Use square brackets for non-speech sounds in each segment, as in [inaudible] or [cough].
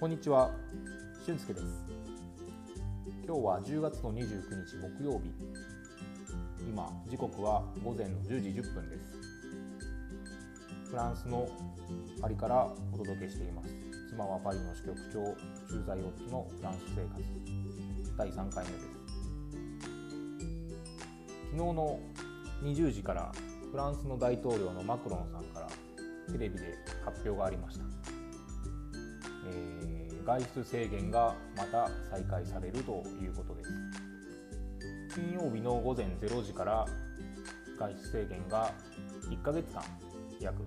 こんにちは、俊介です。今日は10月の29日木曜日。今、時刻は午前の10時10分です。フランスのパリからお届けしています。妻はパリの支局長、駐在夫のフランス生活。第3回目です。昨日の20時からフランスの大統領のマクロンさんからテレビで発表がありました。えー外出制限がまた再開されるということです。金曜日の午前0時から外出制限が1ヶ月間約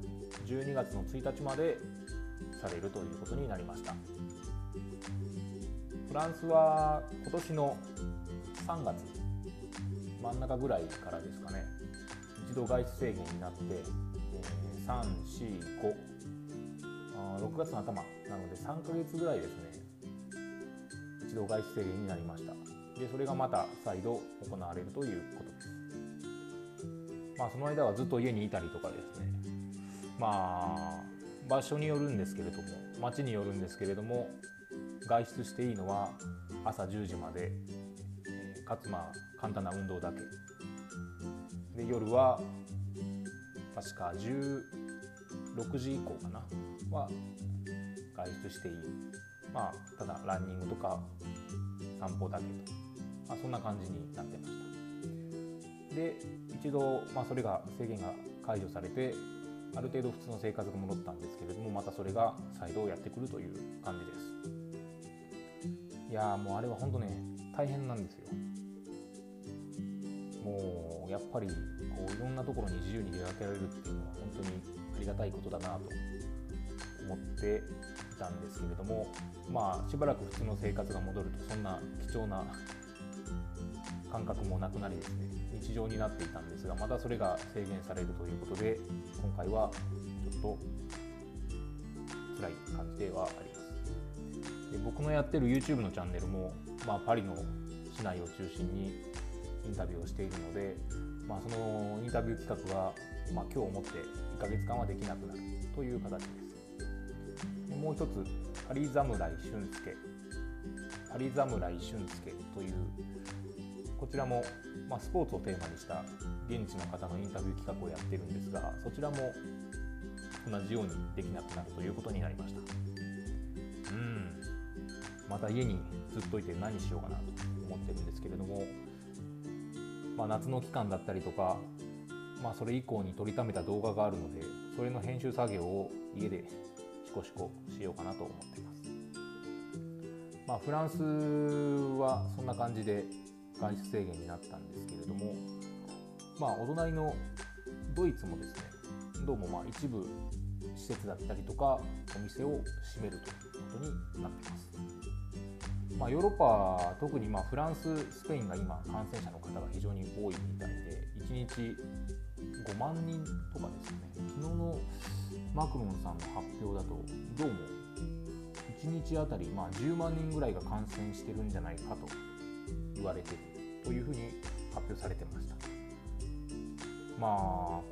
12月の1日までされるということになりました。フランスは今年の3月真ん中ぐらいからですかね一度外出制限になって、えー、345 6月の頭なので3ヶ月ぐらいですね一度外出制限になりました。でそれがまた再度行われるということです。まあその間はずっと家にいたりとかですね。まあ場所によるんですけれども街によるんですけれども外出していいのは朝10時までかつまあ簡単な運動だけ。で夜は確か16時以降かな。は外出していい、まあ、ただランニングとか散歩だけと、まあ、そんな感じになってました。で一度、まあ、それが制限が解除されてある程度普通の生活が戻ったんですけれどもまたそれが再度やってくるという感じです。いやもうあれは本当ね大変なんですよ。もうやっぱりこういろんなところに自由に出かけられるっていうのは本当にありがたいことだなと。思っていたんですけれどもまあしばらく普通の生活が戻るとそんな貴重な感覚もなくなりですね日常になっていたんですがまたそれが制限されるということで今回はちょっと辛い感じではあります。で僕のやってる YouTube のチャンネルも、まあ、パリの市内を中心にインタビューをしているので、まあ、そのインタビュー企画は、まあ、今日をもって1ヶ月間はできなくなるという形です。もう一つパリ侍俊介。パリ侍俊介というこちらも、まあ、スポーツをテーマにした現地の方のインタビュー企画をやってるんですがそちらも同じようにできなくなるということになりました。うん。また家にずっといて何しようかなと思ってるんですけれども、まあ、夏の期間だったりとか、まあ、それ以降に撮りためた動画があるのでそれの編集作業を家でシコシコしようかなと思っています。まあ、フランスはそんな感じで外出制限になったんですけれども、まあ、お隣のドイツもですねどうもまあ一部施設だったりとかお店を閉めるということになっています。まあ、ヨーロッパ特にまフランススペインが今感染者の方が非常に多いみたいで1日5万人とかですね昨日のマクロンさんの発表だとどうも1日あたりまあ10万人ぐらいが感染してるんじゃないかと言われてるというふうに発表されてました。まあ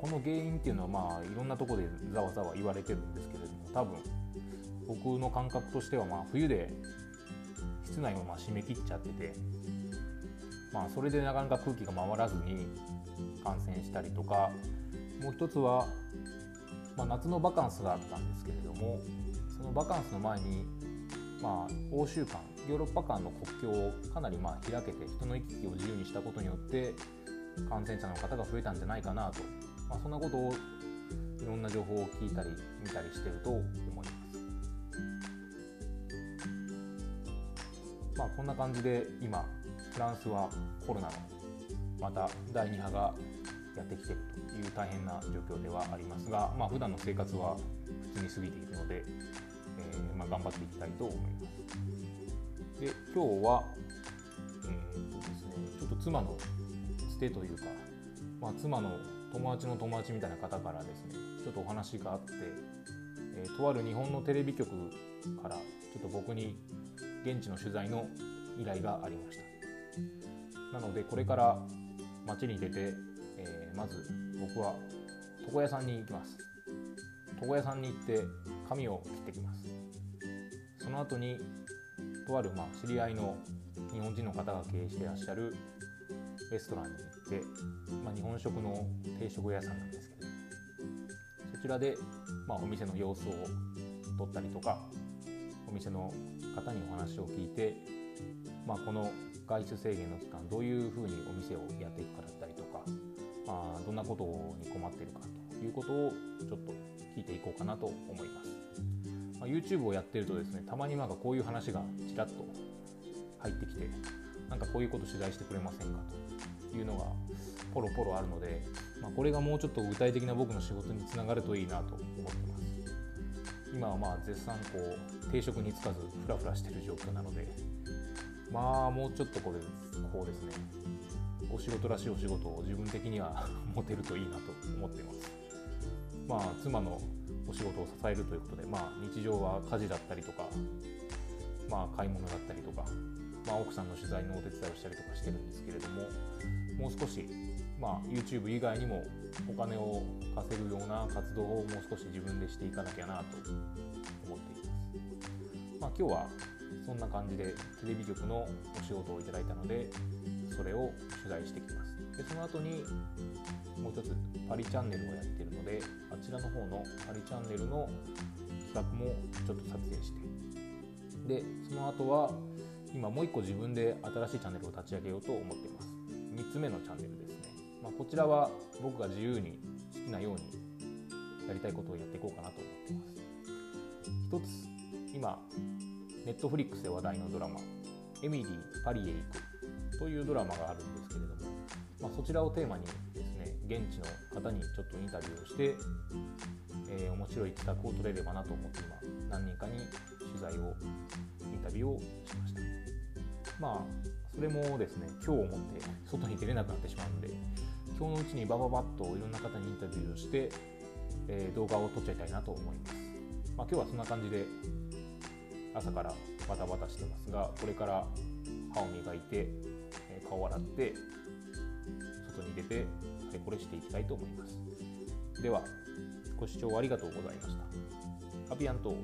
この原因っていうのはまあいろんなとこでざわざわ言われてるんですけれども多分僕の感覚としてはまあ冬で室内をまあ締め切っちゃっててまあそれでなかなか空気が回らずに感染したりとかもう一つはまあ、夏のバカンスがあったんですけれどもそのバカンスの前に、まあ、欧州間ヨーロッパ間の国境をかなりまあ開けて人の行き来を自由にしたことによって感染者の方が増えたんじゃないかなと、まあ、そんなことをいろんな情報を聞いたり見たりしてると思います。まあ、こんな感じで今フランスはコロナのまた第2波がやってきているという大変な状況ではありますが、まあ普段の生活は普通に過ぎているので、えー、まあ、頑張っていきたいと思います。で今日は、えーとですね、ちょっと妻のつてというか、まあ、妻の友達の友達みたいな方からですねちょっとお話があって、えー、とある日本のテレビ局からちょっと僕に現地の取材の依頼がありましたなのでこれから街に出て、まず僕は床屋さんに行きます。床屋さんに行って髪を切ってきます。その後にとあるまあ知り合いの日本人の方が経営してらっしゃるレストランに行って、まあ、日本食の定食屋さんなんですけどそちらで、ま、お店の様子を撮ったりとかお店の方にお話を聞いて、まあ、この外出制限の期間どういうふうにお店をやっていくかだったり、あ、どんなことに困っているかということをちょっと聞いていこうかなと思います。まあ、YouTube をやってるとですねたまになんかこういう話がちらっと入ってきてなんかこういうこと取材してくれませんかというのがポロポロあるので、まあ、これがもうちょっと具体的な僕の仕事につながるといいなと思ってます今はまあ絶賛こう定職に就かずフラフラしてる状況なのでまあもうちょっとこれこうですねお仕事らしいお仕事を自分的には [laughs] 持てるといいなと思っていますまあ妻のお仕事を支えるということで、まあ、日常は家事だったりとか、まあ、買い物だったりとか、まあ、奥さんの取材のお手伝いをしたりとかしてるんですけれどももう少し、まあ、YouTube 以外にもお金を稼ぐような活動をもう少し自分でしていかなきゃなと思っています。まあ、今日はそんな感じでテレビ局のお仕事をいただいたのでそれを取材してきます。でその後にもう一つパリチャンネルをやっているのであちらの方のパリチャンネルの企画もちょっと撮影して。でその後は今もう一個自分で新しいチャンネルを立ち上げようと思っています。3つ目のチャンネルですね、まあ、こちらは僕が自由に好きなようにやりたいことをやっていこうかなと思ってます。一つ今ネットフリックスで話題のドラマ「エミリー・パリへ行く」というドラマがあるんですけれども、まあ、そちらをテーマにですね現地の方にちょっとインタビューをして、えー、面白い企画を取れればなと思って今何人かに取材をインタビューをしました。まあそれもですね今日をもって外に出れなくなってしまうので今日のうちにバババッといろんな方にインタビューをして、えー、動画を撮っちゃいたいなと思います、まあ、今日はそんな感じで朝からバタバタしてますがこれから歯を磨いて顔を洗って外に出てあれこれしていきたいと思います。ではご視聴ありがとうございました。アビアント